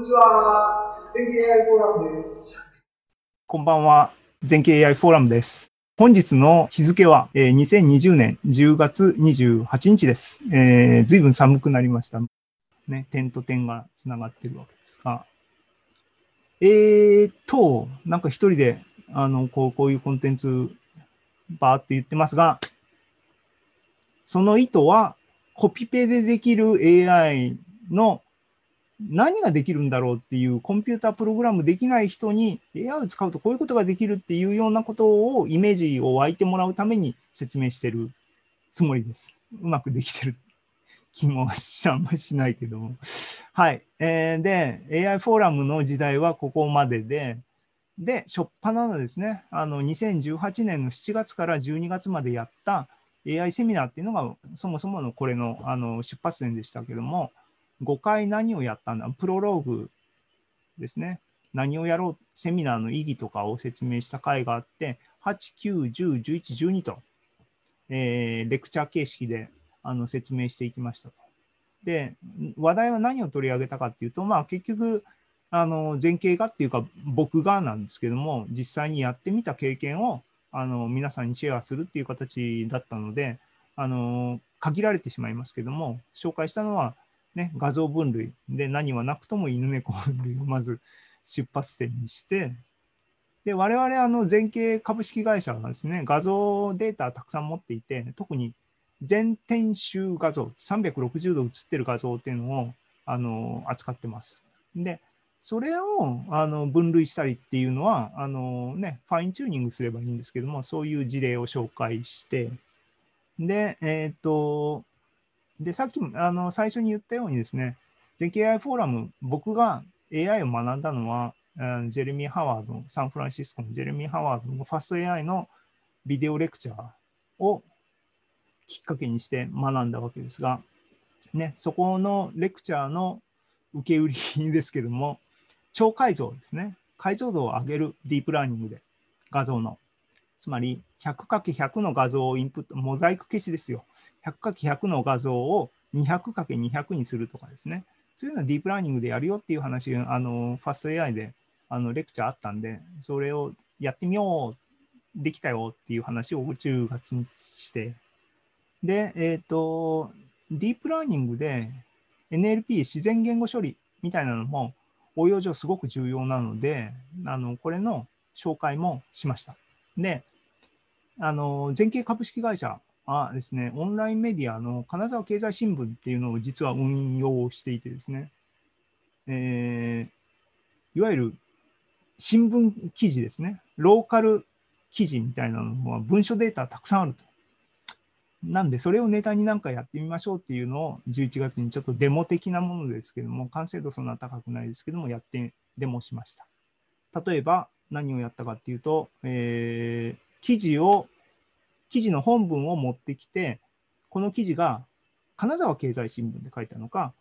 にちは。全景 AI フォーラムです。こんばんは。全景 AI フォーラムです。本日の日付は、えー、2020年10月28日です。えー、随分寒くなりました。ね、点と点がつながってるわけですが。えーと、なんか一人で、あの、こう、こういうコンテンツ、バーって言ってますが、その意図は、コピペでできる AI の何ができるんだろうっていうコンピュータープログラムできない人に AI を使うとこういうことができるっていうようなことをイメージを湧いてもらうために説明してるつもりです。うまくできてる気もあんまりしないけども。はい。えー、で、AI フォーラムの時代はここまでで、で、初っ端のですね、あの2018年の7月から12月までやった AI セミナーっていうのがそもそものこれのあの出発点でしたけども、5回何をやったんだ？プロローグですね。何をやろう、セミナーの意義とかを説明した回があって、8、9、10、11、12と、えー、レクチャー形式であの説明していきましたと。で、話題は何を取り上げたかっていうと、まあ結局、あの前景がっていうか僕がなんですけども、実際にやってみた経験をあの皆さんにシェアするっていう形だったので、あの限られてしまいますけども、紹介したのはね、画像分類。で何はなくとも犬猫分類をまず出発点にして、で我々あの全景株式会社はですね、画像データたくさん持っていて、特に全天集画像、360度映ってる画像っていうのをあの扱ってます。で、それをあの分類したりっていうのはあの、ね、ファインチューニングすればいいんですけども、そういう事例を紹介して、で、えっ、ー、と、で、さっきあの最初に言ったようにですね、全景 AI フォーラム、僕が AI を学んだのは、ジェレミー・ハワード、サンフランシスコのジェレミー・ハワードのファスト AI のビデオレクチャーをきっかけにして学んだわけですが、ね、そこのレクチャーの受け売りですけども、超解像ですね。解像度を上げるディープラーニングで、画像の。つまり 100×100 の画像をインプット、モザイク消しですよ。100×100 の画像を 200×200 にするとかですね。そういうのはディープラーニングでやるよっていう話、あの、ファスト AI であのレクチャーあったんで、それをやってみよう、できたよっていう話を10月にして、で、えっ、ー、と、ディープラーニングで NLP 自然言語処理みたいなのも応用上すごく重要なので、あのこれの紹介もしました。で、あの、全景株式会社はですね、オンラインメディアの金沢経済新聞っていうのを実は運用していてですね、えー、いわゆる新聞記事ですね、ローカル記事みたいなのは文書データたくさんあると。なんで、それをネタになんかやってみましょうっていうのを11月にちょっとデモ的なものですけども、完成度そんな高くないですけども、やってデモしました。例えば、何をやったかっていうと、えー、記事を、記事の本文を持ってきて、この記事が金沢経済新聞で書いたのか、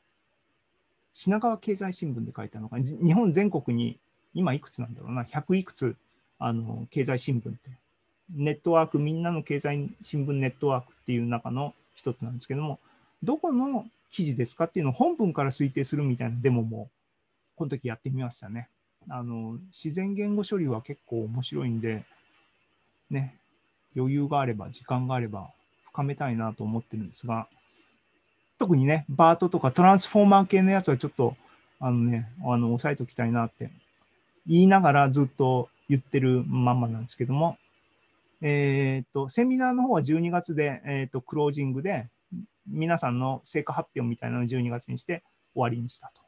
品川経済新聞で書いたのか、日本全国に今いくつなんだろうな、100いくつあの経済新聞って、ネットワーク、みんなの経済新聞ネットワークっていう中の一つなんですけども、どこの記事ですかっていうのを本文から推定するみたいなデモも、この時やってみましたね。あの自然言語処理は結構面白いんで、ね、余裕があれば、時間があれば、深めたいなと思ってるんですが、特にね、バートとかトランスフォーマー系のやつはちょっと、あのね、あの、押さえておきたいなって言いながらずっと言ってるまんまなんですけども、えっ、と、セミナーの方は12月で、えっ、と、クロージングで、皆さんの成果発表みたいなのを12月にして終わりにしたと。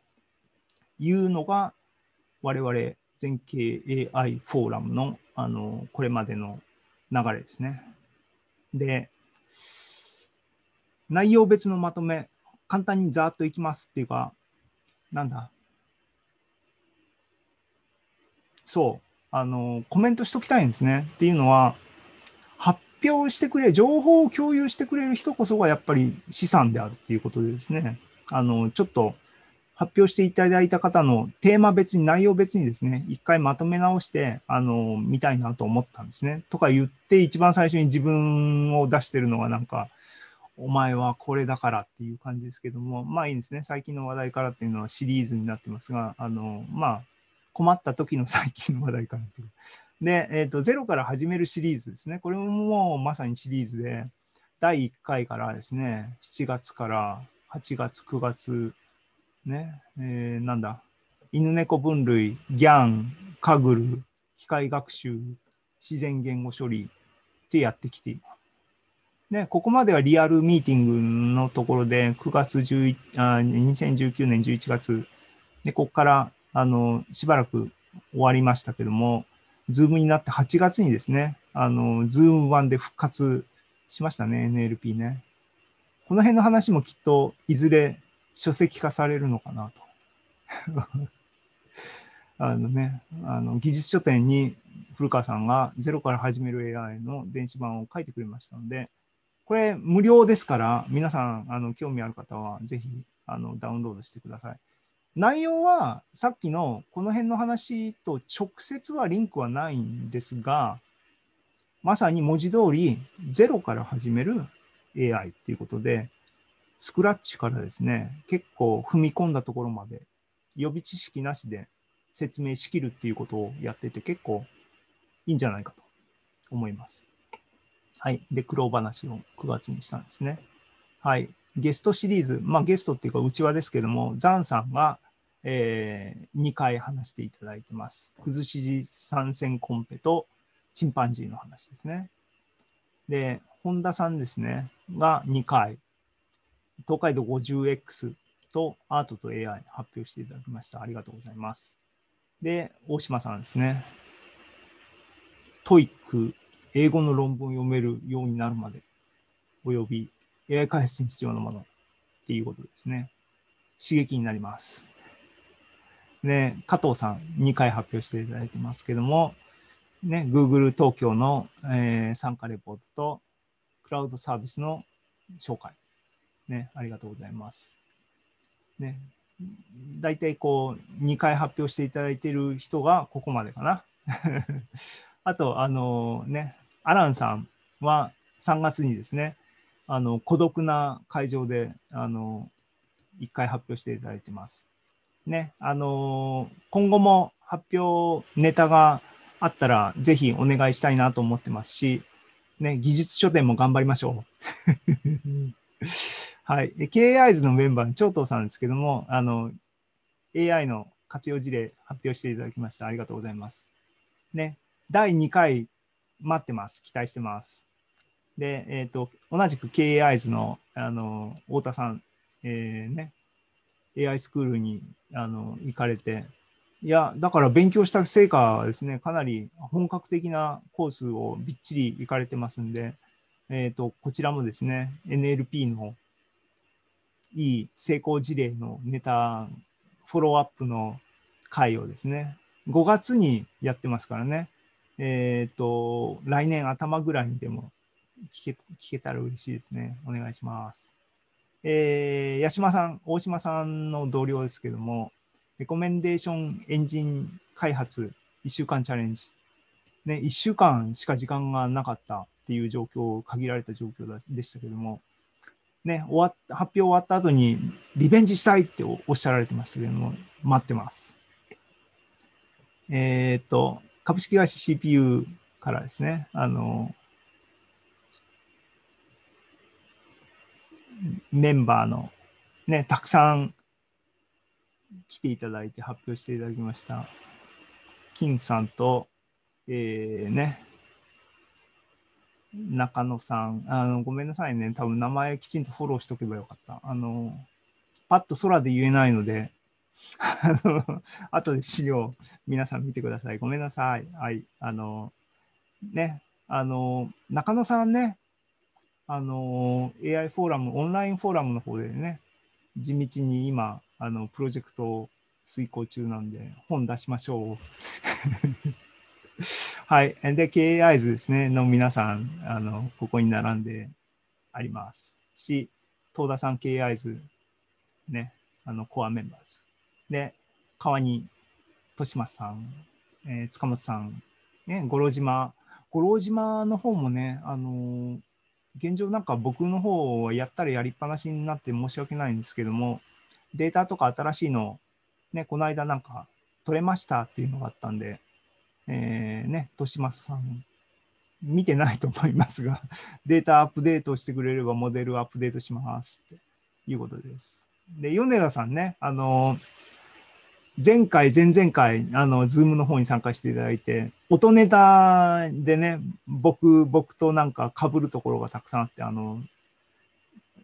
いうのが、我々全景 AI フォーラムの、あの、これまでの流れですね。で、内容別のまとめ、簡単にざーっといきますっていうか、なんだ？そう、あの、コメントしときたいんですね。っていうのは、発表してくれ、情報を共有してくれる人こそがやっぱり資産であるっていうことでですね、あの、ちょっと発表していただいた方のテーマ別に、内容別にですね、一回まとめ直して、あの、見たいなと思ったんですね。とか言って、一番最初に自分を出してるのがなんか、お前はこれだからっていう感じですけども、まあいいんですね。最近の話題からっていうのはシリーズになってますが、あの、まあ、困った時の最近の話題からっていう。で、えっ、と、ゼロから始めるシリーズですね。これももうまさにシリーズで、第1回からですね、7月から8月、9月、ね、えーなんだ、犬猫分類、ギャン、カグル、機械学習、自然言語処理ってやってきています。ね、ここまではリアルミーティングのところで、9月11あ、2019年11月、で、ここから、あの、しばらく終わりましたけども、 Zoom になって8月にですね、あの、 Zoom 版で復活しましたね、NLP ね。この辺の話もきっと、いずれ書籍化されるのかなと。あのね、あの技術書典に古川さんがゼロから始める AI の電子版を書いてくれましたので、これ無料ですから、皆さん、あの興味ある方はぜひあのダウンロードしてください。内容はさっきのこの辺の話と直接はリンクはないんですが、まさに文字通りゼロから始める AI っていうことで、スクラッチからですね、結構踏み込んだところまで予備知識なしで説明しきるっていうことをやってて結構いいんじゃないかと思います。はい。で、苦労話を9月にしたんですね。はい。ゲストシリーズ、まあゲストっていうか内輪ですけども、ザンさんが、えー2回話していただいてます。崩し参戦コンペとチンパンジーの話ですね。で、本田さんですね、が2回、東海道 50X とアートと AI 発表していただきました。ありがとうございます。で、大島さんですね。 TOEIC、英語の論文を読めるようになるまで、および AI 開発に必要なものっていうことですね。刺激になります。ね、加藤さん2回発表していただいてますけども、ね、Google 東京の、えー参加レポートと、クラウドサービスの紹介。ね、ありがとうございます。ね、大体こう、2回発表していただいている人がここまでかな。あと、あのね、アランさんは3月にですね、あの、孤独な会場で、あの、1回発表していただいてます。ね、あの今後も発表ネタがあったら、ぜひお願いしたいなと思ってますし、ね、技術書店も頑張りましょう。はい。KAIs のメンバーの長藤さんですけども、あの、AI の活用事例発表していただきました。ありがとうございます。ね、第2回待ってます。期待してます。で、えっ、と、同じく KAIs の、あの、太田さん、えーね、AI スクールに、あの、行かれて、いや、だから勉強した成果はですね、かなり本格的なコースをびっちり行かれてますんで、えっ、と、こちらもですね、NLP のいい成功事例のネタ、フォローアップの回をですね、5月にやってますからね、えっ、と、来年頭ぐらいにでも聞け聞けたら嬉しいですね。お願いします。えー、八島さん、大島さんの同僚ですけども、レコメンデーションエンジン開発1週間チャレンジ。ね、1週間しか時間がなかったっていう状況、限られた状況でしたけども、ね、終わっ発表終わった後にリベンジしたいっておっしゃられてましたけども、待ってます。えーっと、株式会社 CPU からですね、あの、メンバーのね、たくさん来ていただいて発表していただきました。キンさんと、えー、ね、中野さん、あの、ごめんなさいね。多分名前きちんとフォローしとけばよかった。あの、パッと空で言えないので、あの、後で資料皆さん見てください。ごめんなさい。はい。あの、ね、あの、中野さんね、あの、AI フォーラム、オンラインフォーラムの方でね、地道に今、あの、プロジェクトを遂行中なんで、本出しましょう。はい。で、KAIs ですね、の皆さん、あの、ここに並んであります。し、東田さん KAIs、ね、あの、コアメンバーです。で、川に、豊島さん、えー塚本さん、ね、五郎島、五郎島の方もね、あの現状なんか僕の方はやったらやりっぱなしになって申し訳ないんですけども、データとか新しいの、ね、この間なんか取れましたっていうのがあったんで、えー、ね、としまさん、見てないと思いますが、データアップデートしてくれればモデルアップデートしますっていうことです。で、米田さんね、あの、前回、前々回、あの、ズームの方に参加していただいて、音ネタでね、僕、僕となんか被るところがたくさんあって、あの、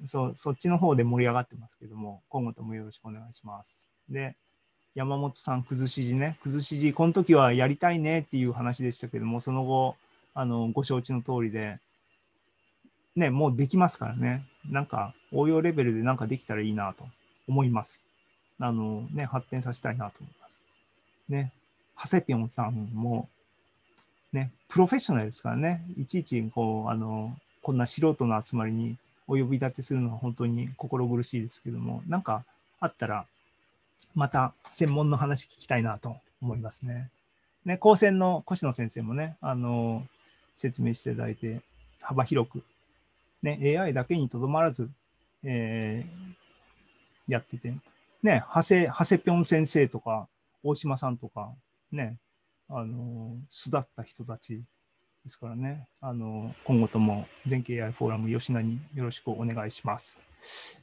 そそっちの方で盛り上がってますけども、今後ともよろしくお願いします。で、山本さん、崩し字ね、崩し字、この時はやりたいねっていう話でしたけども、その後、あの、ご承知の通りで、ね、もうできますからね、なんか応用レベルでなんかできたらいいなと思います。あの、ね、発展させたいなと思います。ね、ハセピョンさんも、ね、プロフェッショナルですからね、いちいち、こう、あの、こんな素人の集まりにお呼び立てするのは本当に心苦しいですけども、なんかあったら、また専門の話聞きたいなと思いますね。ね、高専の越野先生もね、あの、説明していただいて、幅広く、ね、AI だけにとどまらず、えー、やってて、ね、長谷、長谷ぴょん先生とか、大島さんとか、ね、あの、巣立った人たちですからね、あの、今後とも全経 AI フォーラム吉田によろしくお願いします。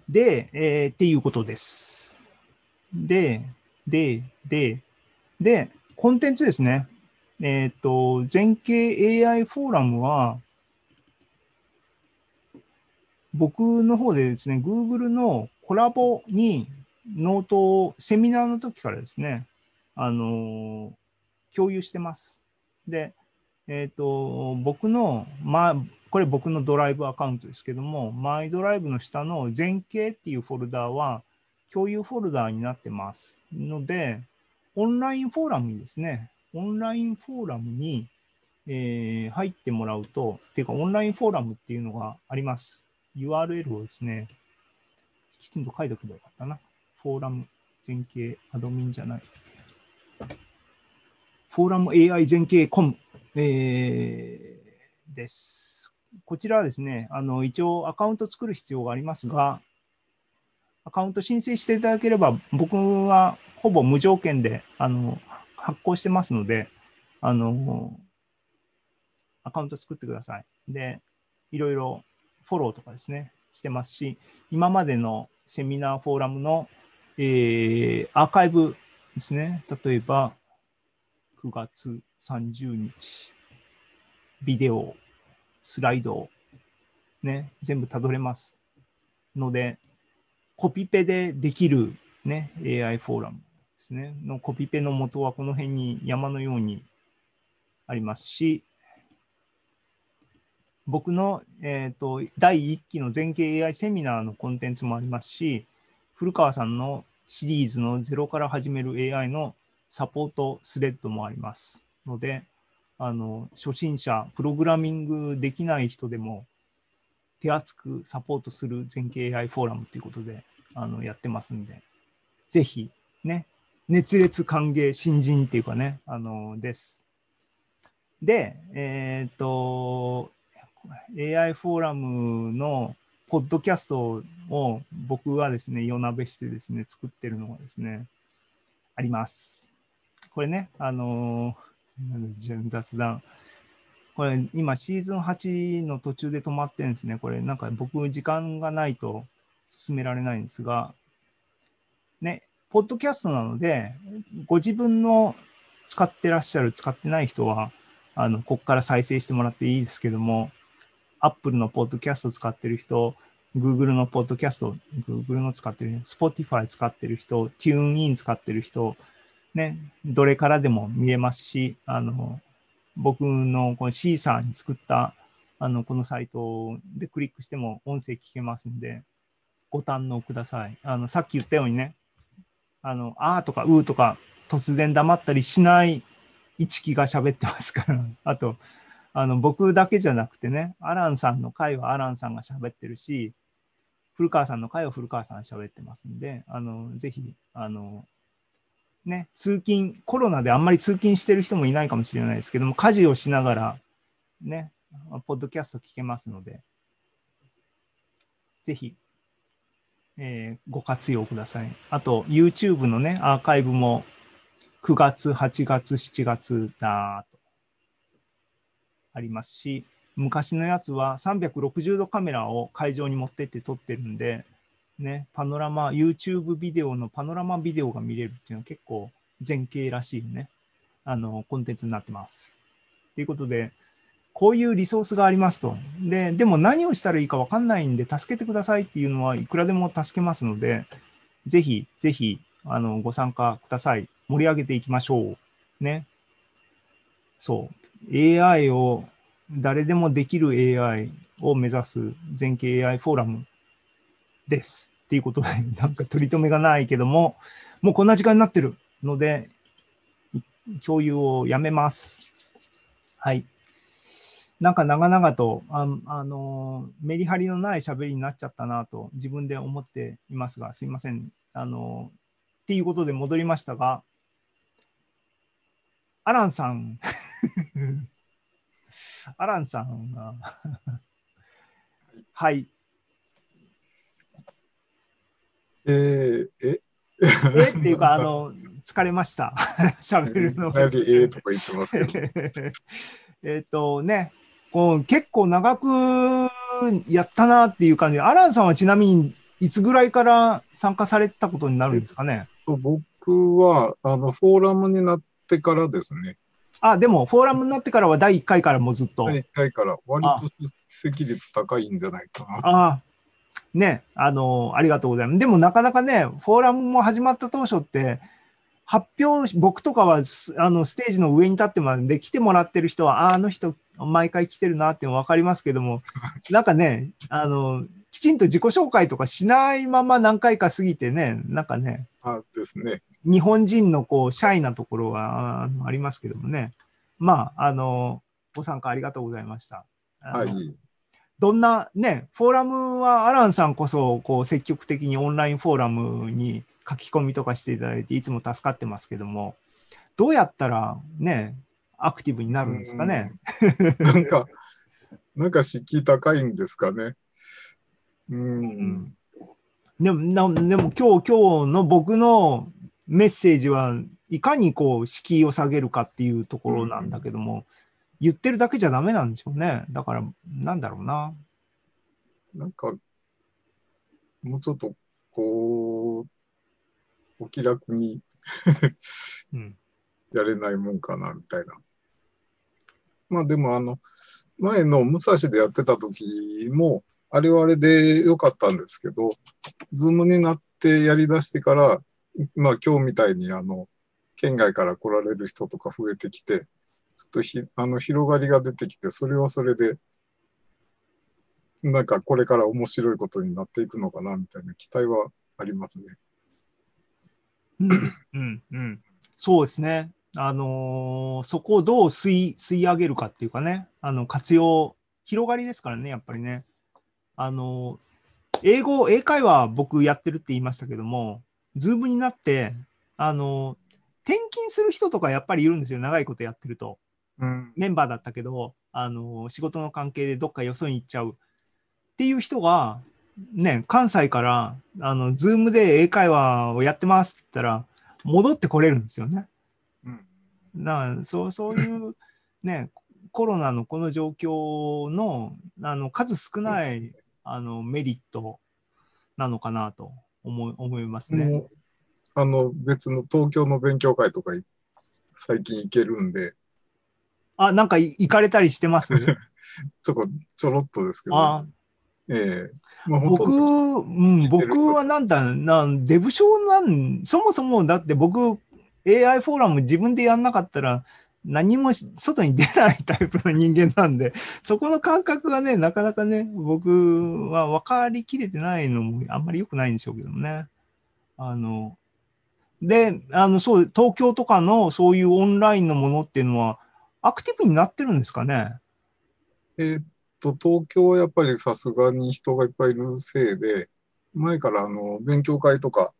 で、えー、っていうことです。で、で、で、で、コンテンツですね。えっ、ー、と、全景 AI フォーラムは、僕の方でですね、Google の Colab にノートをセミナーの時からですね、あの共有してます。で、えっ、ー、と、僕の、まあ、これ僕のドライブアカウントですけども、マイドライブの下の全景っていうフォルダーは共有フォルダーになってますので、オンラインフォーラムにですね、オンラインフォーラムに、えー、入ってもらうと、っていうかオンラインフォーラムっていうのがあります。URL をですね、きちんと書いておけばよかったな。フォーラム全景アドミンじゃない。フォーラム AI 全景コム、えー、です。こちらはですね、あの一応アカウント作る必要がありますが、アカウント申請していただければ、僕はほぼ無条件であの発行してますので、あの、アカウント作ってください。で、いろいろフォローとかですね、してますし、今までのセミナー、フォーラムの、えー、アーカイブですね。例えば、9月30日、ビデオ、スライド、ね、全部たどれますので、コピペでできる、ね、AI フォーラムですね、のコピペの元はこの辺に山のようにありますし、僕の、えーと、第1期の全景 AI セミナーのコンテンツもありますし、古川さんのシリーズのゼロから始める AI のサポートスレッドもありますので、あの初心者、プログラミングできない人でも手厚くサポートする全景 AI フォーラムということであのやってますんで、ぜひね、熱烈歓迎、新人っていうかね、あの、です。で、えっ、ー、と、AI フォーラムのポッドキャストを僕はですね、夜なべしてですね、作ってるのがですね、あります。これね、あの雑談。これ今シーズン8の途中で止まってるんですね。これなんか僕時間がないと進められないんですが、ね、ポッドキャストなので、ご自分の使ってらっしゃる、使ってない人は、あの、ここから再生してもらっていいですけども、Apple のポッドキャスト使ってる人、Google のポッドキャスト、Google の使ってる人、Spotify 使ってる人、TuneIn 使ってる人、ね、どれからでも見れますし、あの、僕のこのシーサーに作った、あの、このサイトでクリックしても音声聞けますんで、ご堪能ください。あの、さっき言ったようにね、あの、あーとかうーとか突然黙ったりしない一木が喋ってますから、あと、あの、僕だけじゃなくてね、アランさんの回はアランさんが喋ってるし、古川さんの回は古川さんが喋ってますんで、あの、ぜひ、あの、ね、通勤、コロナであんまり通勤してる人もいないかもしれないですけども、家事をしながら、ね、ポッドキャスト聞けますので、ぜひ、えーご活用ください。あと、YouTube のね、アーカイブも9月、8月、7月だとありますし、昔のやつは360度カメラを会場に持ってって撮ってるんで、ね、パノラマ、YouTube ビデオのパノラマビデオが見れるっていうのは結構前景らしいね、あの、コンテンツになってます。ということで、こういうリソースがありますと。で、でも何をしたらいいか分かんないんで、助けてくださいっていうのはいくらでも助けますので、ぜひ、ぜひ、あの、ご参加ください。盛り上げていきましょう。ね。そう。AI を、誰でもできる AI を目指す全景 AI フォーラムです。っていうことで、なんか取り留めがないけども、もうこんな時間になってるので、共有をやめます。はい。なんか長々と、ああの、メリハリのない喋りになっちゃったなと自分で思っていますが、すいません。あの、っていうことで戻りましたが、アランさん、アランさんが、はい。えー、え？え？っていうか、あの、疲れました。喋るの。何ええとか言ってます。えっとね、こう結構長くやったなっていう感じで、アランさんはちなみにいつぐらいから参加されたことになるんですかね？僕は、あの、フォーラムになってからですね。あ、でも、フォーラムになってからは第1回からもうずっと。第1回から割と出席率高いんじゃないかな。ああ、ね、あの、ありがとうございます。でもなかなかね、フォーラムも始まった当初って、発表し、僕とかはすあのステージの上に立ってもらうんで、来てもらってる人は、あああの人、毎回来てるなって分かりますけども、なんかね、あの、きちんと自己紹介とかしないまま何回か過ぎてね、なんかね、あですね。日本人のこう、シャイなところがありますけどもね。まあ、あの、ご参加ありがとうございました。はい。どんなね、フォーラムはアランさんこそこう積極的にオンラインフォーラムに書き込みとかしていただいていつも助かってますけども、どうやったらね、アクティブになるんですかね？なんか、なんか敷居高いんですかね？うん。でもなでも今日、今日の僕のメッセージはいかにこう敷居を下げるかっていうところなんだけども、言ってるだけじゃダメなんでしょうね。だから、なんだろうな。なんか、もうちょっと、こう、お気楽にうん。やれないもんかな、みたいな。まあでも、あの、前の武蔵でやってた時も、あれはあれで良かったんですけど、ズームになってやり出してから、まあ今日みたいに、あの、県外から来られる人とか増えてきて、ちょっとひあの広がりが出てきて、それはそれで、なんかこれから面白いことになっていくのかな、みたいな期待はありますね。うん、うん、うん。そうですね。あのーそこをどう吸い吸い上げるかっていうかね、あの活用、広がりですからね、やっぱりね。あのー英語、英会話僕やってるって言いましたけども、 Zoom になって、あのー転勤する人とかやっぱりいるんですよ、長いことやってると。うん。メンバーだったけど、あの仕事の関係でどっかよそに行っちゃうっていう人が、ね、関西から、あの、 Zoom で英会話をやってますって言ったら、戻ってこれるんですよね。うんだからそうそういう、ね、コロナのこの状況のあの数少ないあのメリットなのかなと思い思いますね。あの、別の東京の勉強会とかい最近行けるんで、あ、なんかい行かれたりしてます？ちょこ、ちょろっとですけど、あ。ええ。まあ本僕、当うん、僕はなんだ、なんデブ症なん、そもそもだって僕、AI フォーラム自分でやんなかったら、何もし外に出ないタイプの人間なんで、そこの感覚がね、なかなかね、僕は分かりきれてないのもあんまり良くないんでしょうけどもね。あの、で、あの、そう、東京とかのそういうオンラインのものっていうのは、アクティブになってるんですかね？えーっと、東京はやっぱりさすがに人がいっぱいいるせいで、前からあの勉強会とか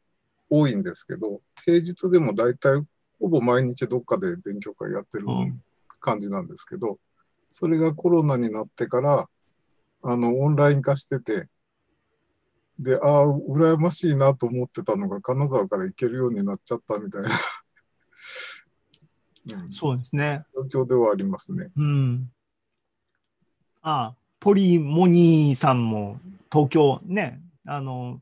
多いんですけど、平日でも大体ほぼ毎日どっかで勉強会やってるうん感じなんですけど、それがコロナになってから、あの、オンライン化してて、で、ああ、羨ましいなと思ってたのが、金沢から行けるようになっちゃったみたいな、うん、そうですね。状況ではありますね。うん。ああ、ポリモニーさんも東京ね、あの、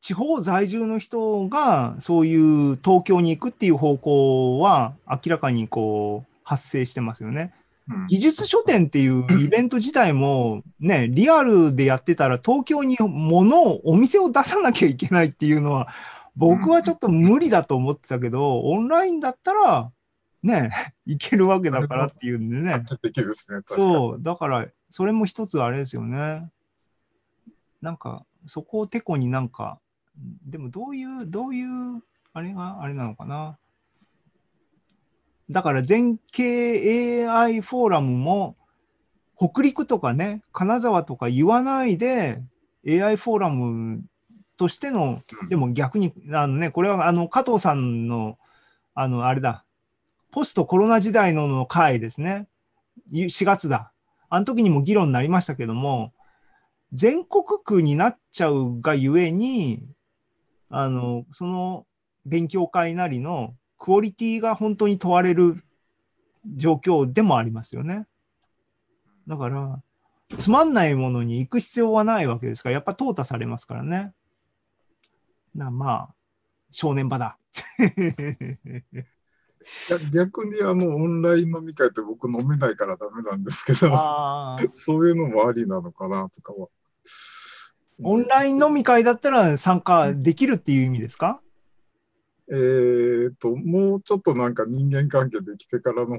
地方在住の人がそういう東京に行くっていう方向は明らかにこう発生してますよね。うん技術書店っていうイベント自体もね、リアルでやってたら東京に物を、お店を出さなきゃいけないっていうのは、僕はちょっと無理だと思ってたけど、オンラインだったら、ね、いけるわけだからっていうんでね。ですね。そう、だから、それも一つあれですよね。なんか、そこをてこになんか、でもどういう、どういう、あれがあれなのかな。だから全景 AI フォーラムも、北陸とかね、金沢とか言わないで、AI フォーラムとしての、うんでも逆に、あのね、これはあの加藤さんの、あの、あれだ、ポストコロナ時代のの回ですね。4月だ。あの時にも議論になりましたけども、全国区になっちゃうがゆえに、あの、その勉強会なりのクオリティが本当に問われる状況でもありますよね。だから、つまんないものに行く必要はないわけですから、やっぱ淘汰されますからね。なまあ、正念場だ。逆にあのオンライン飲み会って僕飲めないからダメなんですけど、そういうのもありなのかなとかは。オンライン飲み会だったら参加できるっていう意味ですか？えー、と、もうちょっとなんか人間関係できてからの方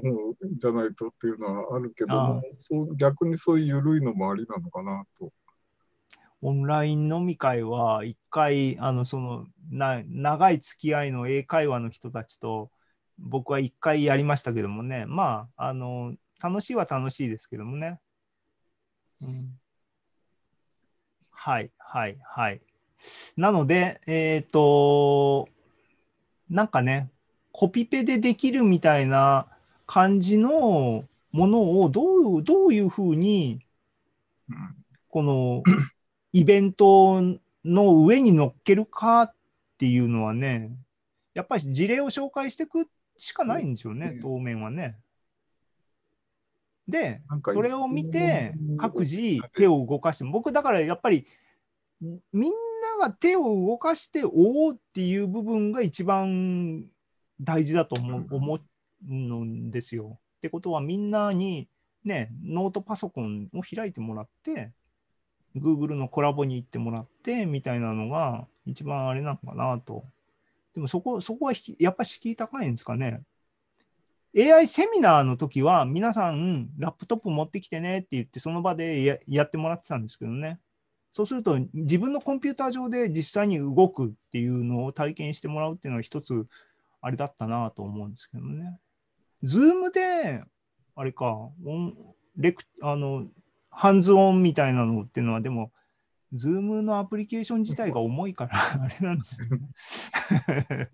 じゃないとっていうのはあるけどそう逆にそういう緩いのもありなのかなと。オンライン飲み会は一回、あの、その、な、長い付き合いの英会話の人たちと、僕は一回やりましたけどもね、まあ、あの、楽しいは楽しいですけどもね。うん、はい、はい、はい。なので、えっ、と、なんかね、コピペでできるみたいな感じのものをどう、どういうふうに、このイベントの上に乗っけるかっていうのはね、やっぱり事例を紹介していくっしかないんですよね、当面はね。でそれを見てうん各自手を動かして、僕だからやっぱりみんなが手を動かしておおっていう部分が一番大事だと思ううん思うんですよ。ってことはみんなにね、ノートパソコンを開いてもらって、Google のコラボに行ってもらってみたいなのが一番あれなのかなと。でもそこ、そこはやっぱ敷居高いんですかね？AI セミナーの時は皆さんラップトップ持ってきてねって言ってその場でやってもらってたんですけどね。そうすると自分のコンピューター上で実際に動くっていうのを体験してもらうっていうのは一つあれだったなと思うんですけどね。 Zoom で、あれか、オンレクあの、ハンズオンみたいなのっていうのはでも、 Zoom のアプリケーション自体が重いから、あれなんですよね。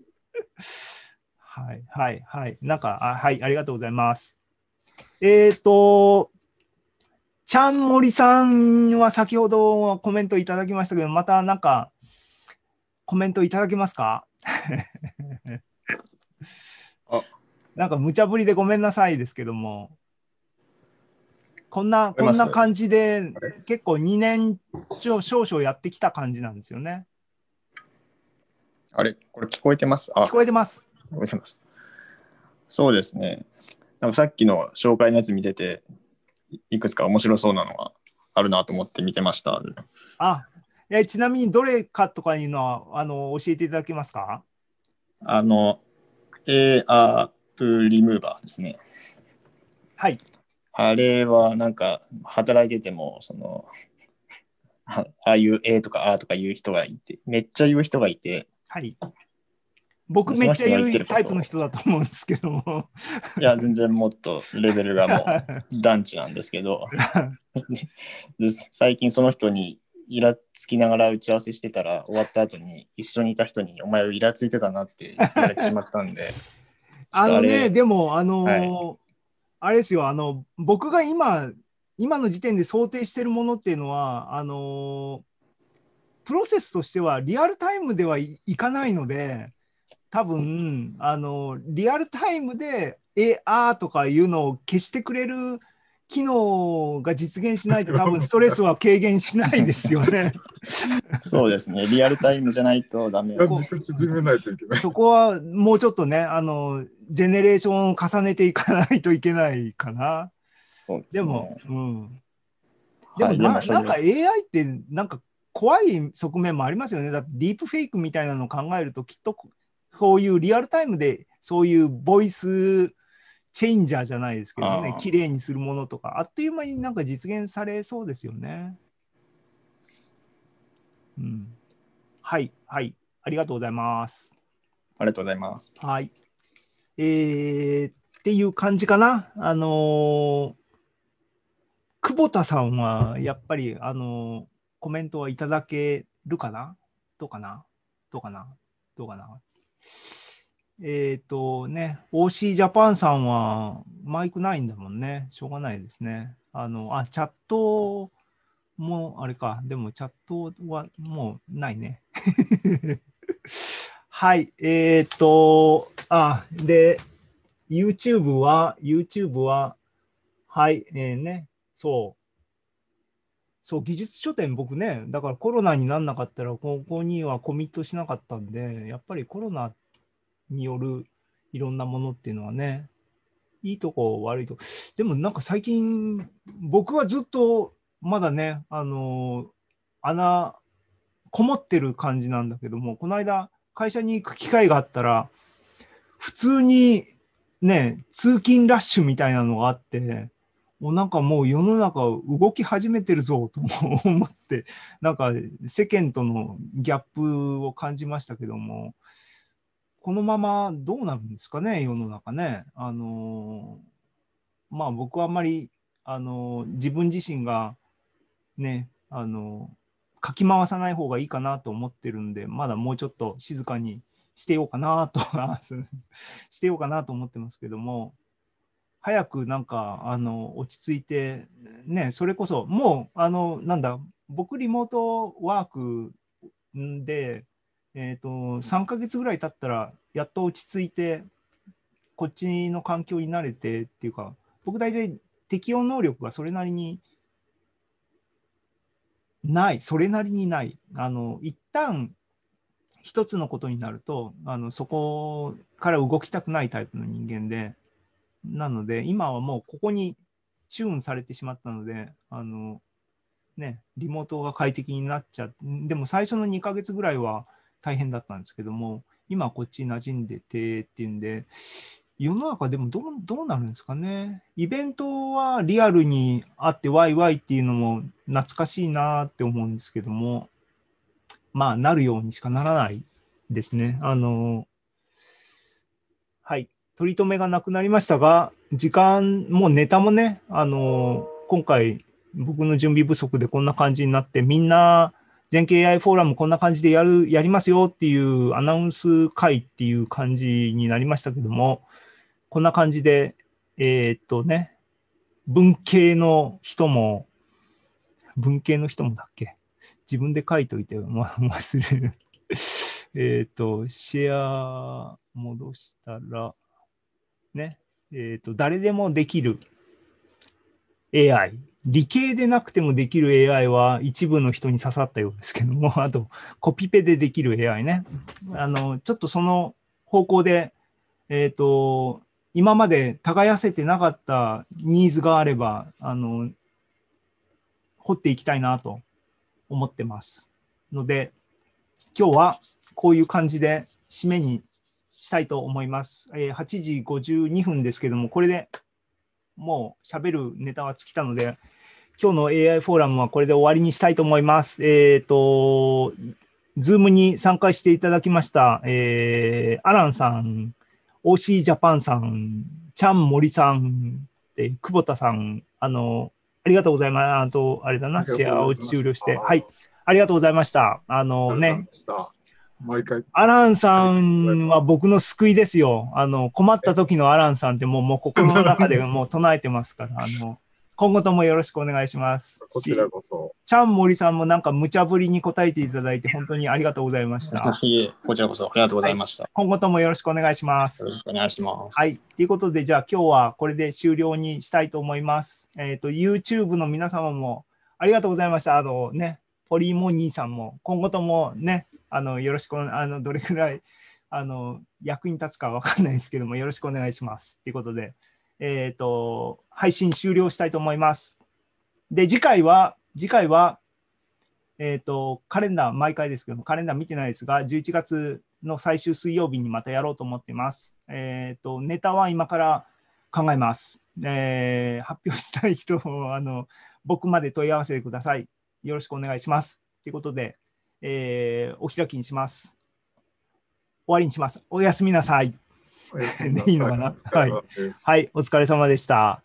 はい、はい、はい。なんか、あはい、ありがとうございます。えっ、と、ちゃんもりさんは先ほどコメントいただきましたけど、またなんか、コメントいただけますか？あ なんか無茶ぶりでごめんなさいですけども、こんな、こんな感じで、結構2年少少々やってきた感じなんですよね。あれ？これ聞こえてます？あ聞、こえてます。聞こえてます。そうですね。なんかさっきの紹介のやつ見てて、いいくつか面白そうなのがあるなと思って見てました。あ、えちなみにどれかとかいうのは、あの、教えていただけますか？あの、エアープリムーバーですね。はい。あれはなんか働いてても、その、あ ああいう A とか A とか言う人がいて、めっちゃ言う人がいて、はい。僕めっちゃ言うタイプの人だと思うんですけども。いや、全然もっとレベルがもう 団地なんですけど、で最近その人にイラつきながら打ち合わせしてたら、終わった後に一緒にいた人に、お前はイラついてたなって言われてしまったんで、あのね、でも、あのーはいあれですよ、あの、僕が今、今の時点で想定してるものっていうのは、あのプロセスとしてはリアルタイムではいいかないので、多分あのリアルタイムで、え、あーとかいうのを消してくれる機能が実現しないと、多分ストレスは軽減しないですよね。そうですね。リアルタイムじゃないとダメ。時間軸縮めないといけない。そこはもうちょっとね、あの、ジェネレーションを重ねていかないといけないかな。そうですねでも、うん。でもはいな、なんか AI ってなんか怖い側面もありますよね。だってディープフェイクみたいなのを考えるときっとこういうリアルタイムでそういうボイスチェンジャーじゃないですけどね綺麗にするものとか、あっという間になんか実現されそうですよね。うん。はい、はい。ありがとうございます。ありがとうございます。はい。えー、っていう感じかな。あのー久保田さんはやっぱり、あのーコメントはいただけるかな？どうかな？どうかな？どうかな？えっ、とね、OC ジャパンさんはマイクないんだもんね。しょうがないですね。あの、あ、チャットもあれか。でもチャットはもうないね。はい。えっ、と、あ、で、YouTube は、YouTube は、はい、えーね、そう。そう、技術書店、僕ね、だからコロナにならなかったら、ここにはコミットしなかったんで、やっぱりコロナっによるいろんなものっていうのはね、いいとこ、悪いとこ。でもなんか最近、僕はずっとまだね、あの穴、こもってる感じなんだけども、この間、会社に行く機会があったら、普通にね、通勤ラッシュみたいなのがあって、もうなんかもう世の中動き始めてるぞと思って、なんか世間とのギャップを感じましたけども、このままどうなるんですかね、世の中ね。あのまあ僕はあんまり、あの自分自身がね、あのかき回さない方がいいかなと思ってるんで、まだもうちょっと静かにしてようかなと、してようかなと思ってますけども、早くなんか、あの、落ち着いて、ね、それこそ、もう、あの、なんだ、僕リモートワークで、えっ、と、3ヶ月ぐらい経ったら、やっと落ち着いて、こっちの環境に慣れてっていうか、僕大体適応能力がそれなりにない、それなりにない。あの、一旦一つのことになると、あの、そこから動きたくないタイプの人間で、なので、今はもうここにチューンされてしまったので、あの、ね、リモートが快適になっちゃう。でも最初の2ヶ月ぐらいは大変だったんですけども、今こっちに馴染んでてっていうんで、世の中でもどうどうなるんですかね。イベントはリアルにあってワイワイっていうのも懐かしいなって思うんですけども、まあなるようにしかならないですね。あの、はい。取り留めがなくなりましたが、時間、もうネタもね、あの、今回僕の準備不足でこんな感じになって、みんな全景 AI フォーラムこんな感じでやる、やりますよっていうアナウンス会っていう感じになりましたけども、こんな感じで、えーっとね、文系の人も、文系の人もだっけ？自分で書いといて、ま、忘れる。えっと、シェア戻したら、ね、えーっと、誰でもできる AI。理系でなくてもできる AI は一部の人に刺さったようですけども、あと、コピペでできる AI ね。あの、ちょっとその方向で、えっ、と、今まで耕せてなかったニーズがあれば、あの、掘っていきたいなと思ってます。ので、今日はこういう感じで締めにしたいと思います。え8時52分ですけども、これでもう喋るネタは尽きたので、今日の AI フォーラムはこれで終わりにしたいと思います。えっ、と、 Zoom に参加していただきました、えーアランさん、OC ジャパンさん、チャン森さん、で久保田さん、あの、ありがとうございます。あと、あれだな、シェアを終了して。はい。ありがとうございました。あのね、した。毎回。アランさんは僕の救いですよ。あの、困った時のアランさんってもう、もう心の中でもう唱えてますから、あの、今後ともよろしくお願いします。こちらこそ。ちゃん森さんもなんか無茶ぶりに答えていただいて本当にありがとうございました。いえ、こちらこそありがとうございました。今後ともよろしくお願いしますよろ。しくお願いします。はい。ということで、じゃあ今日はこれで終了にしたいと思います。えっ、と、YouTube の皆様もありがとうございました。あのね、ポリーモニーさんも今後ともね、あの、よろしく、あの、どれくらい、あの、役に立つかわかんないですけども、よろしくお願いします。ということで、えっ、と、配信終了したいと思います。で、次回は、次回は、えっ、と、カレンダー、毎回ですけども、カレンダー見てないですが、11月の最終水曜日にまたやろうと思っています。えっ、と、ネタは今から考えます。えー発表したい人を、あの、僕まで問い合わせてください。よろしくお願いします。ということで、えーお開きにします。終わりにします。おやすみなさい。おやすみなさい いのかな？お疲れ様ですはい、お疲れ様でした。